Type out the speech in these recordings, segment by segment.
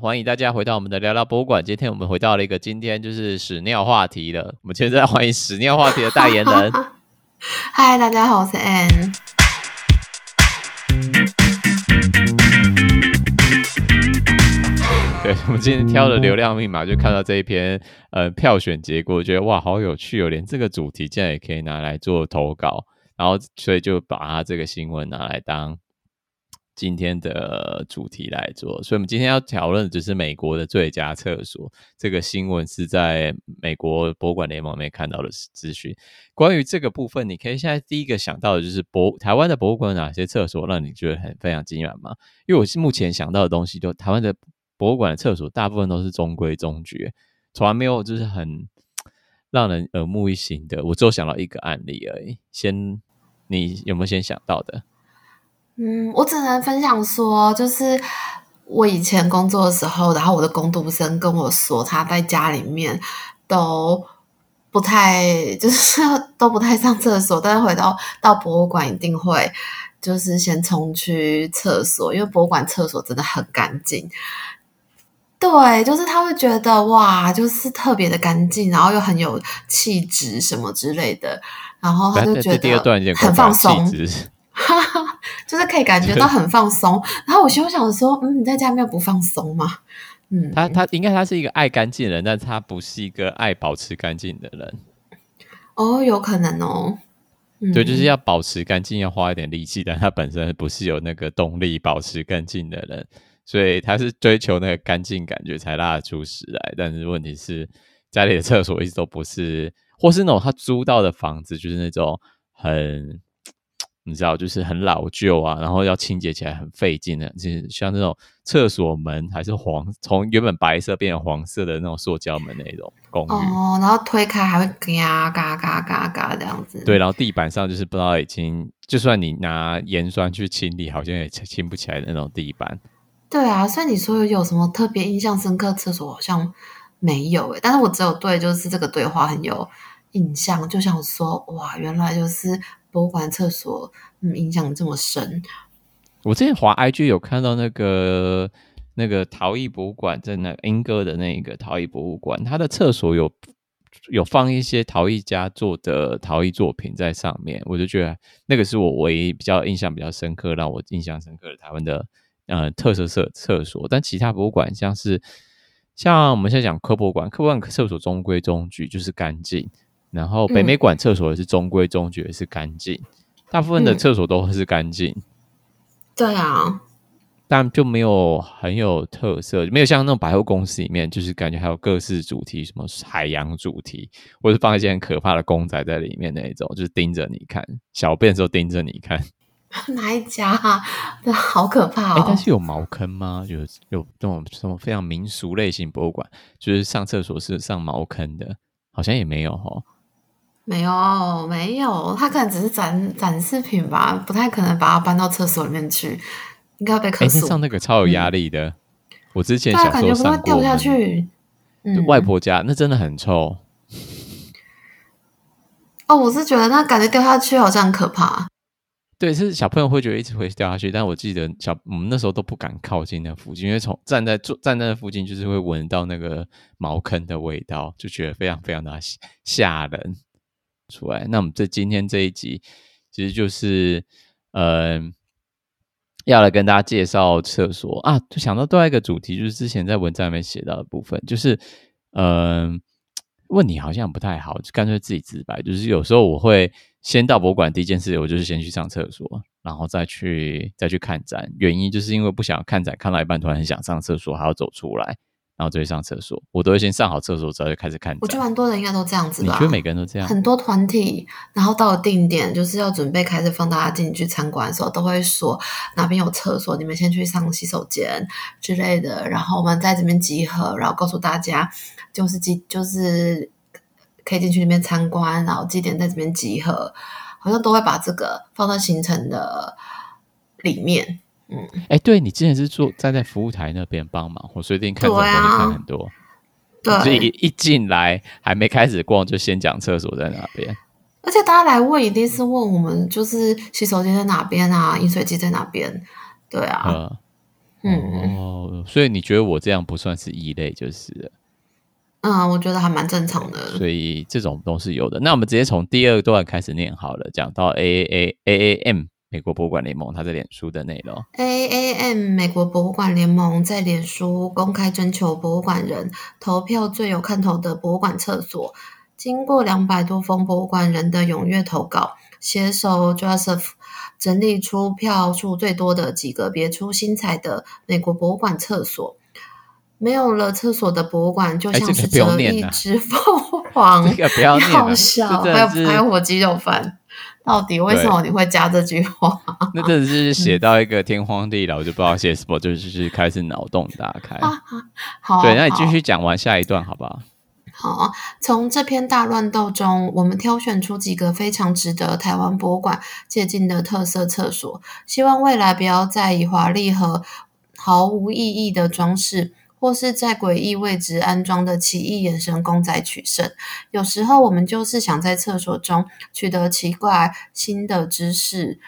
欢迎大家回到我们的聊聊博物馆。今天我们回到了一个今天就是屎尿话题了。我们现在欢迎屎尿话题的代言人。嗨，大家好，我是 Ann。对，我们今天挑的流量密码，就看到这一篇呃票选结果，觉得哇，好有趣哦，连这个主题竟然也可以拿来做投稿，然后所以就把它这个新闻拿来当。今天的主题来做，所以我们今天要讨论的只是美国的最佳厕所。这个新闻是在美国博物馆联盟里面看到的资讯。关于这个部分，你可以现在第一个想到的就是博台湾的博物馆有哪些厕所让你觉得很非常惊艳吗？因为我是目前想到的东西，就台湾的博物馆的厕所大部分都是中规中矩，从来没有就是很让人耳目一新的。我只有想到一个案例而已。先，你有没有先想到的？嗯，我只能分享说，就是我以前工作的时候，然后我的工读生跟我说，他在家里面都不太，就是都不太上厕所，但是回到到博物馆一定会，就是先冲去厕所，因为博物馆厕所真的很干净。对，就是他会觉得哇，就是特别的干净，然后又很有气质什么之类的，然后他就觉得很放松。哈哈，就是可以感觉到很放松。然后我心想说，嗯，你在家没有不放松吗？嗯，他他应该他是一个爱干净的人，但他不是一个爱保持干净的人。哦，有可能哦。嗯、对，就是要保持干净，要花一点力气，但他本身不是有那个动力保持干净的人，所以他是追求那个干净感觉才拉得出屎来。但是问题是，家里的厕所一直都不是，或是那种他租到的房子，就是那种很。你知道，就是很老旧啊，然后要清洁起来很费劲的，就是像那种厕所门还是黄，从原本白色变成黄色的那种塑胶门那种公寓哦，然后推开还会嘎嘎嘎嘎嘎这样子。对，然后地板上就是不知道已经，就算你拿盐酸去清理，好像也清不起来的那种地板。对啊，所以你说有什么特别印象深刻厕所好像没有诶，但是我只有对就是这个对话很有印象，就想说哇，原来就是。博物馆厕所，嗯，印象这么深。我之前滑 IG 有看到那个那个陶艺博物馆，在那莺歌的那个陶艺博物馆，它的厕所有有放一些陶艺家做的陶艺作品在上面，我就觉得那个是我唯一比较印象比较深刻，让我印象深刻的台湾的呃特色厕厕所。但其他博物馆像是像我们现在讲科博馆，科博馆厕所中规中矩，就是干净。然后北美馆厕所也是中规中矩，也是干净，嗯，大部分的厕所都是干净。对啊，但就没有很有特色，没有像那种百货公司里面，就是感觉还有各式主题，什么海洋主题，或是放一些很可怕的公仔在里面那一种，就是盯着你看，小便的时候盯着你看。哪一家啊？好可怕哦！哎，但是有茅坑吗？有有那种什么非常民俗类型博物馆，就是上厕所是上茅坑的，好像也没有哦。没有没有，它可能只是展展示品吧，不太可能把它搬到厕所里面去，应该要被客诉。上那个超有压力的，嗯、我之前小时候上过，掉下去。外婆家、嗯、那真的很臭。哦，我是觉得那感觉掉下去好像很可怕。对，是小朋友会觉得一直会掉下去，但我记得小我们那时候都不敢靠近那附近，因为从站在坐站在那附近，就是会闻到那个茅坑的味道，就觉得非常非常的吓人。出来，那我们这今天这一集其实就是，嗯、呃，要来跟大家介绍厕所啊。就想到另外一个主题，就是之前在文章里面写到的部分，就是，嗯、问你好像不太好，就干脆自己自白。就是有时候我会先到博物馆，第一件事我就是先去上厕所，然后再去再去看展。原因就是因为不想看展，看到一半突然很想上厕所，还要走出来。然后就会上厕所，我都会先上好厕所之后就开始看。我觉得蛮多人应该都这样子吧？你觉得每个人都这样？很多团体，然后到了定点，就是要准备开始放大家进去参观的时候，都会说哪边有厕所，你们先去上洗手间之类的。然后我们在这边集合，然后告诉大家就是几就是可以进去那边参观，然后几点在这边集合，好像都会把这个放在行程的里面。嗯，哎、欸，对，你之前是坐站在服务台那边帮忙，我随便看展会看很多，对，所以一进来还没开始逛，就先讲厕所在哪边。而且大家来问，一定是问我们，就是洗手间在哪边啊，饮水机在哪边？对啊，嗯，嗯哦，所以你觉得我这样不算是异类就是了？嗯，我觉得还蛮正常的。所以这种都是有的。那我们直接从第二段开始念好了，讲到 A A A A M 美国博物馆联盟，他在脸书的内容。A A M 美国博物馆联盟在脸书公开征求博物馆人投票最有看头的博物馆厕所，经过两百多封博物馆人的踊跃投稿，携手 Joseph 整理出票数最多的几个别出心裁的美国博物馆厕所。没有了厕所的博物馆，就像是折翼之凤凰，这个不要念，好笑。还有还有火鸡肉饭，到底为什么你会加这句话？那真的是写到一个天荒地老，就不知道写什么，就是开始脑洞大开。好，对，那你继续讲完下一段，好不好？好，从这篇大乱斗中，我们挑选出几个非常值得台湾博物馆借鉴的特色厕所，希望未来不要再以华丽和毫无意义的装饰。或是在诡异位置安装的奇异眼神公仔取胜。有时候我们就是想在厕所中取得奇怪新的知识，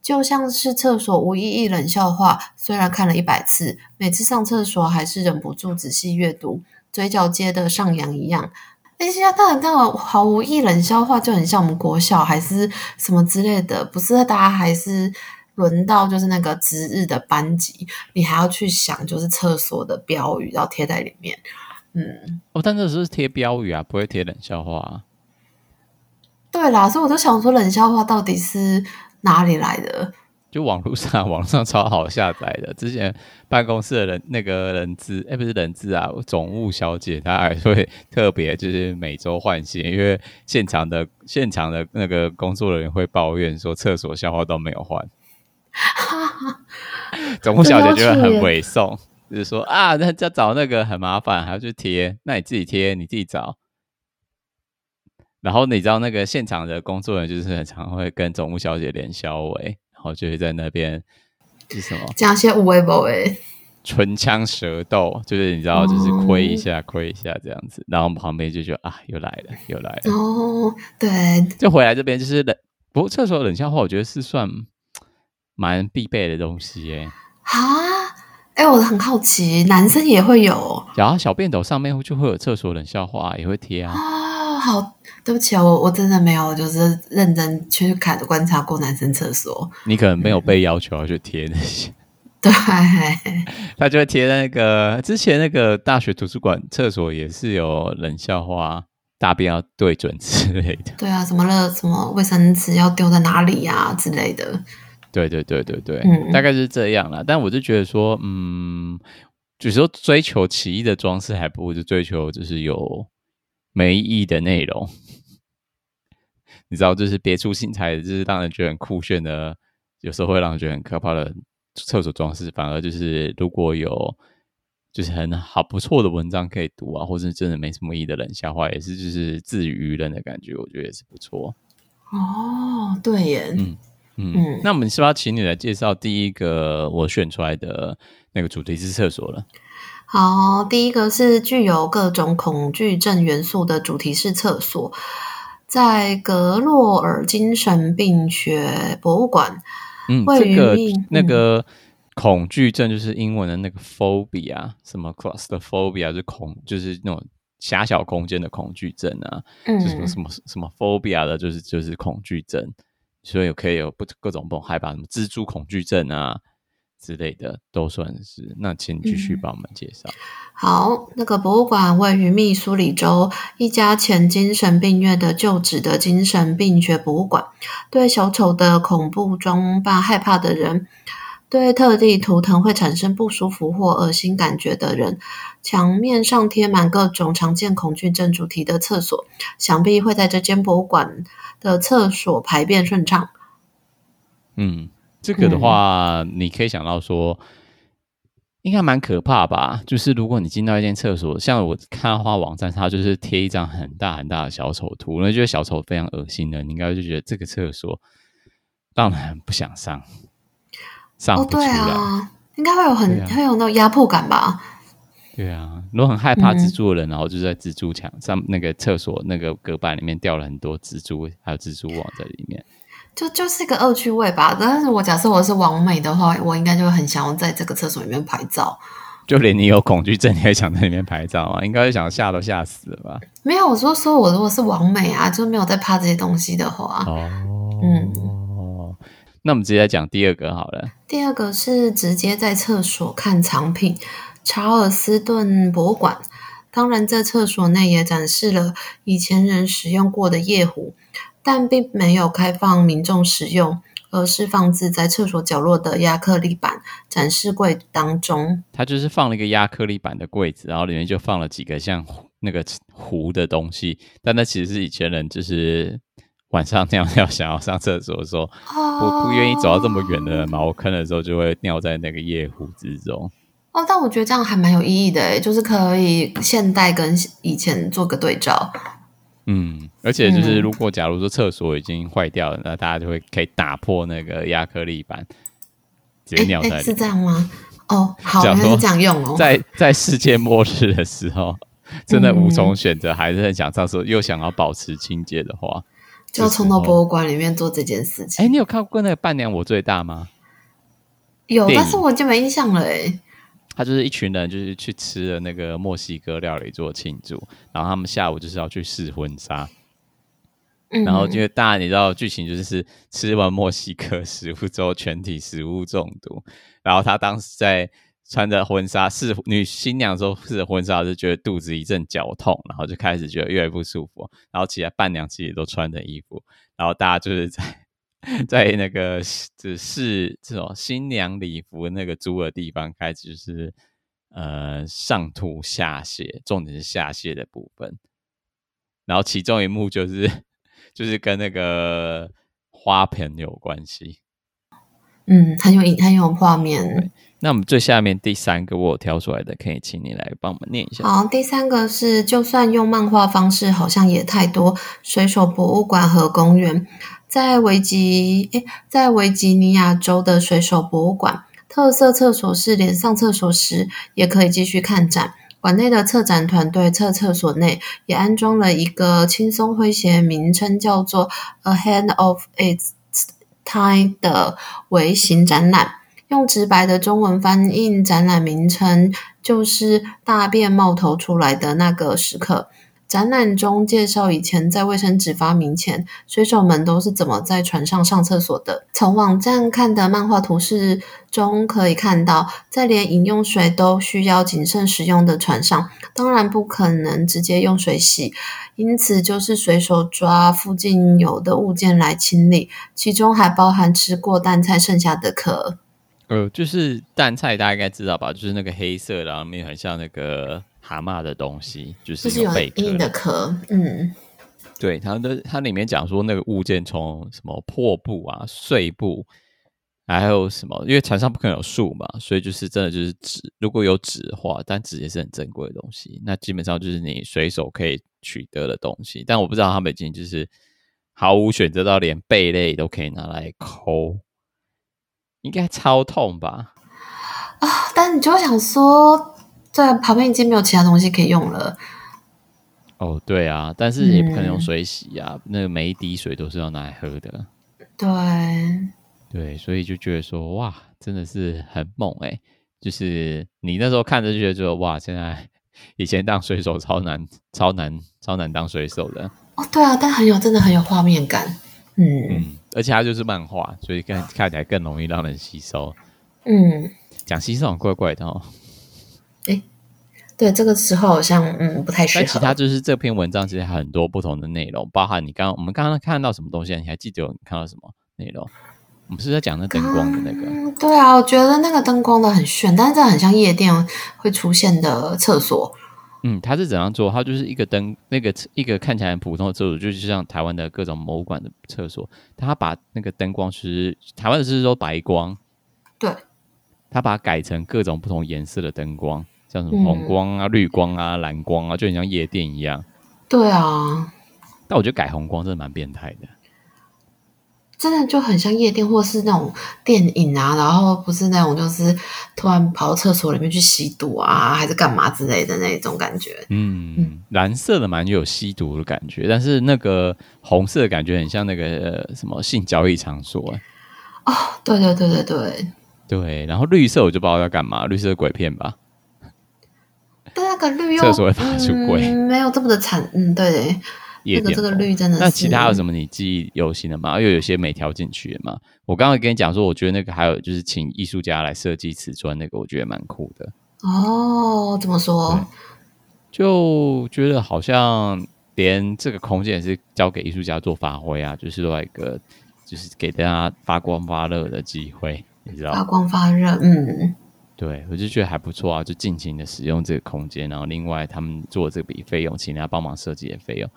就像是厕所无意义冷笑话，虽然看了一百次，每次上厕所还是忍不住仔细阅读，嘴角接得上扬一样。那些当然，当然毫无意义冷笑话就很像我们国小还是什么之类的，不是大家还是。轮到就是那个值日的班级，你还要去想，就是厕所的标语要贴在里面。嗯，哦，但这是贴标语啊，不会贴冷笑话啊。对啦，所以我就想说，冷笑话到底是哪里来的？就网络上，网上超好下载的。之前办公室的人，那个人资，哎、欸，不是人资啊，总务小姐，她还会特别就是每周换新，因为现场的现场的那个工作人员会抱怨说，厕所笑话都没有换。总务小姐就会很猥琐，就是说啊，那要找那个很麻烦，还要去贴，那你自己贴，你自己找。然后你知道那个现场的工作人员就是很常会跟总务小姐连消委，然后就会在那边是什么讲些无谓不为，唇枪舌斗，就是你知道，就是亏一下亏、嗯、一下这样子。然后旁边就觉得啊，又来了又来了哦，对，就回来这边就是冷，不过厕所冷笑话，我觉得是算。蛮必备的东西耶！啊，哎、欸，我很好奇，男生也会有？然后小便斗上面就会有厕所冷笑话，也会贴啊。哦，好，对不起啊，我我真的没有，就是认真去看观察过男生厕所。你可能没有被要求要去贴那些。对，他就会贴在那个之前那个大学图书馆厕所也是有冷笑话，大便要对准之类的。对啊，什么了？什么卫生纸要丢在哪里呀、啊、之类的。对对对对对，嗯、大概是这样啦。但我就觉得说，嗯，就是说追求奇异的装饰，还不如就追求就是有没意义的内容。你知道，就是别出心裁，就是让人觉得很酷炫的，有时候会让人觉得很可怕的厕所装饰，反而就是如果有就是很好不错的文章可以读啊，或者真的没什么意义的冷笑话，也是就是自娱娱人的感觉，我觉得也是不错。哦，对耶，嗯。嗯，那我们是不是要请你来介绍第一个我选出来的那个主题是厕所了？好，第一个是具有各种恐惧症元素的主题式厕所，在格洛尔精神病学博物馆。嗯，这个那个恐惧症就是英文的那个 phobia，什么 claustrophobia 就恐，就是那种狭小空间的恐惧症啊。嗯，就什么什么什么 phobia 的，就是就是恐惧症。所以可以有不各种不同害怕，什么蜘蛛恐惧症啊之类的，都算是。那请继续帮我们介绍。嗯。好，那个博物馆位于密苏里州一家前精神病院的旧址的精神病学博物馆。对小丑的恐怖装扮害怕的人，对特地图腾会产生不舒服或恶心感觉的人，墙面上贴满各种常见恐惧症主题的厕所，想必会在这间博物馆的厕所排便顺畅。嗯，这个的话，你可以想到说，应该蛮可怕吧？就是如果你进到一间厕所，像我看到花网站，它就是贴一张很大很大的小丑图，那觉得小丑非常恶心的，你应该就觉得这个厕所当然不想上，上不出来。哦，对啊，应该会有很、啊、会有那种压迫感吧？对啊，如果很害怕蜘蛛的人，嗯、然后就在蜘蛛墙上那个厕所那个隔板里面掉了很多蜘蛛，还有蜘蛛网在里面。就就是一个恶趣味吧。但是我假设我是王美的话，我应该就会很想要在这个厕所里面拍照。就连你有恐惧症，你也想在里面拍照啊？应该是想吓都吓死了吧？没有，我说说我如果是王美啊，就没有在怕这些东西的话。哦，嗯，那我们直接来讲第二个好了。第二个是直接在厕所看藏品，查尔斯顿博物馆。当然，在厕所内也展示了以前人使用过的夜壶，但并没有开放民众使用。而是放置在厕所角落的亚克力板展示柜当中。它就是放了一个亚克力板的柜子，然后里面就放了几个像那个壶的东西。但那其实是以前人就是晚上尿尿想要上厕所的时候，不不愿意走到这么远的茅坑的时候，就会尿在那个夜壶之中。哦，但我觉得这样还蛮有意义的诶，就是可以现代跟以前做个对照。嗯，而且就是如果假如说厕所已经坏掉了，嗯、那大家就会可以打破那个亚克力板，直接尿在。是这样吗？哦，好，那是这样用哦。在在世界末日的时候，真的无从选择，嗯、还是很想上厕所，又想要保持清洁的话，就要冲到博物馆里面做这件事情。哎，你有看过那个《伴娘我最大》吗？有，但是我就没印象了哎。他就是一群人，就是去吃了那个墨西哥料理做庆祝，然后他们下午就是要去试婚纱，嗯、然后因为大家你知道剧情就是吃完墨西哥食物之后全体食物中毒，然后他当时在穿着婚纱试女新娘的时候试着婚纱就觉得肚子一阵绞痛，然后就开始觉得越来越不舒服，然后其他伴娘其实也都穿着衣服，然后大家就是在。在那个只是这种新娘礼服那个租的地方开始就是呃上吐下泻，重点是下泻的部分。然后其中一幕就是 就是跟那个花盆有关系。嗯，很有影，很有画面。那我们最下面第三个我有挑出来的，可以请你来帮我们念一下。好，第三个是就算用漫画方式，好像也太多。水手博物馆和公园。在维吉诶，在维吉尼亚州的水手博物馆，特色厕所是连上厕所时也可以继续看展。馆内的策展团队测厕所内也安装了一个轻松诙谐、名称叫做 “A Hand of Its tie 的微型展览。用直白的中文翻译展览名称，就是“大便冒头出来的那个时刻”。展览中介绍以前在卫生纸发明前，水手们都是怎么在船上上厕所的。从网站看的漫画图示中可以看到，在连饮用水都需要谨慎使用的船上，当然不可能直接用水洗，因此就是随手抓附近有的物件来清理，其中还包含吃过淡菜剩下的壳。呃，就是淡菜，大家应该知道吧？就是那个黑色，然后面很像那个。蛤蟆的东西就是有贝壳的壳，嗯，对，它的它里面讲说那个物件从什么破布啊、碎布，还有什么？因为船上不可能有树嘛，所以就是真的就是纸。如果有纸的话，但纸也是很珍贵的东西，那基本上就是你随手可以取得的东西。但我不知道他们已经就是毫无选择到连贝类都可以拿来抠，应该超痛吧？啊！但你就想说。在旁边已经没有其他东西可以用了。哦，对啊，但是也不可能用水洗啊，嗯、那个每一滴水都是要拿来喝的。对，对，所以就觉得说，哇，真的是很猛哎、欸！就是你那时候看着就觉得，哇，现在以前当水手超难、超难、超难当水手的。哦，对啊，但很有，真的很有画面感。嗯嗯，而且它就是漫画，所以看看起来更容易让人吸收。嗯，讲吸收很怪怪的哦。哎，对，这个时候好像嗯不太适合。但其他就是这篇文章其实还很多不同的内容，包含你刚刚我们刚刚看到什么东西，你还记得有看到什么内容？我们是在讲那灯光的那个。嗯，对啊，我觉得那个灯光的很炫，但是这很像夜店会出现的厕所。嗯，它是怎样做？它就是一个灯，那个一个看起来很普通的厕所，就是像台湾的各种博物馆的厕所，它把那个灯光是台湾的是说白光，对，它把它改成各种不同颜色的灯光。像什么红光啊、嗯、绿光啊、蓝光啊，就很像夜店一样。对啊，但我觉得改红光真的蛮变态的。真的就很像夜店，或是那种电影啊，然后不是那种就是突然跑到厕所里面去吸毒啊，还是干嘛之类的那种感觉。嗯，嗯蓝色的蛮有吸毒的感觉，但是那个红色的感觉很像那个、呃、什么性交易场所。哦，对对对对对对。然后绿色我就不知道要干嘛，绿色的鬼片吧。但那个绿又厕所会发出鬼、嗯，没有这么的惨。嗯，对。这个这个绿真的是。那其他有什么你记忆犹新的吗？又有些没调进去的嘛？我刚刚跟你讲说，我觉得那个还有就是请艺术家来设计瓷砖，那个我觉得蛮酷的。哦，怎么说？就觉得好像连这个空间也是交给艺术家做发挥啊，就是另外一个就是给大家发光发热的机会，你知道？发光发热，嗯，对，我就觉得还不错啊，就尽情的使用这个空间，然后另外他们做这笔费用，请人家帮忙设计的费用。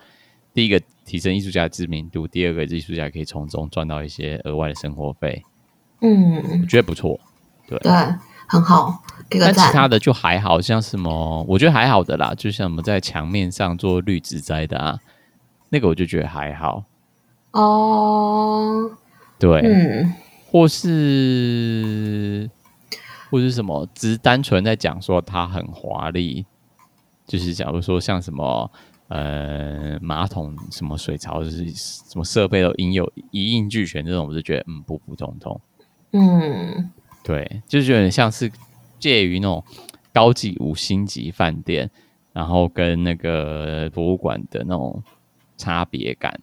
第一个提升艺术家的知名度，第二个艺术家可以从中赚到一些额外的生活费。嗯，我觉得不错，对对，很好。但其他的就还好像什么，我觉得还好的啦，就像我们在墙面上做绿植栽的啊，那个我就觉得还好。哦，对，嗯，或是或是什么，只是单纯在讲说它很华丽，就是假如说像什么。呃，马桶什么水槽就是什么设备都应有一应俱全，这种我就觉得嗯普普通通。嗯，对，就是有点像是介于那种高级五星级饭店，然后跟那个博物馆的那种差别感。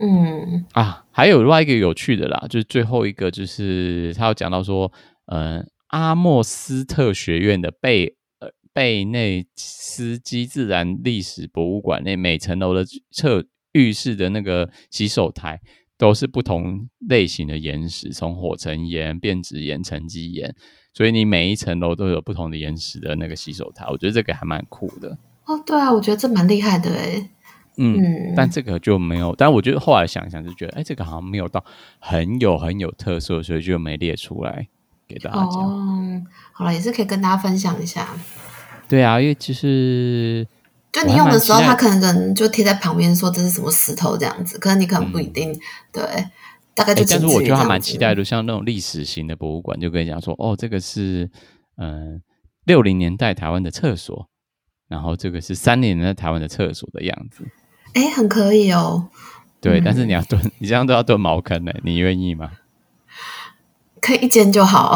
嗯啊，还有另外一个有趣的啦，就是最后一个就是他有讲到说，呃，阿莫斯特学院的贝呃。贝内斯基自然历史博物馆内每层楼的厕浴室的那个洗手台都是不同类型的岩石，从火成岩、变质岩、沉积岩，所以你每一层楼都有不同的岩石的那个洗手台，我觉得这个还蛮酷的。哦，对啊，我觉得这蛮厉害的诶。嗯，嗯，但这个就没有，但我觉得后来想想就觉得，哎，这个好像没有到很有很有特色，所以就没列出来给大家讲。哦，好了，也是可以跟大家分享一下。对啊，因为其实就你用的时候，他可能就贴在旁边说这是什么石头这样子，可能你可能不一定、嗯、对，大概就。但是我觉得还蛮期待的，像那种历史型的博物馆，就跟你讲说，哦，这个是嗯六零年代台湾的厕所，然后这个是三零年代台湾的厕所的样子。哎，很可以哦。对，嗯、但是你要蹲，你这样都要蹲茅坑呢，你愿意吗？可以一间就好，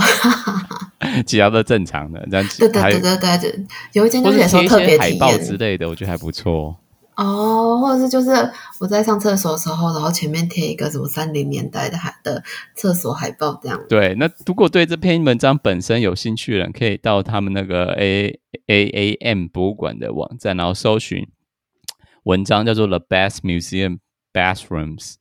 其他都正常的，这样对对对对对，有一间就是说特别海报之类的，我觉得还不错。哦，或者是就是我在上厕所的时候，然后前面贴一个什么三零年代的海的厕所海报这样。对，那如果对这篇文章本身有兴趣的人，可以到他们那个 A A A M 博物馆的网站，然后搜寻文章叫做 The Best Museum Bathrooms。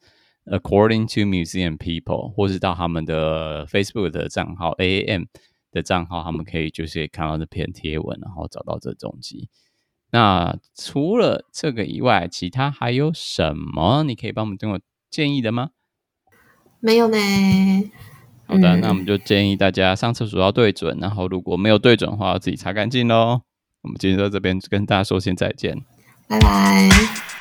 According to Museum People，或是到他们的 Facebook 的账号 AAM 的账号，他们可以就是看到这篇贴文，然后找到这踪迹。那除了这个以外，其他还有什么你可以帮我们给我建议的吗？没有呢。好的，嗯，那我们就建议大家上厕所要对准，然后如果没有对准的话，自己擦干净喽。我们今天在这边跟大家说声再见，拜拜。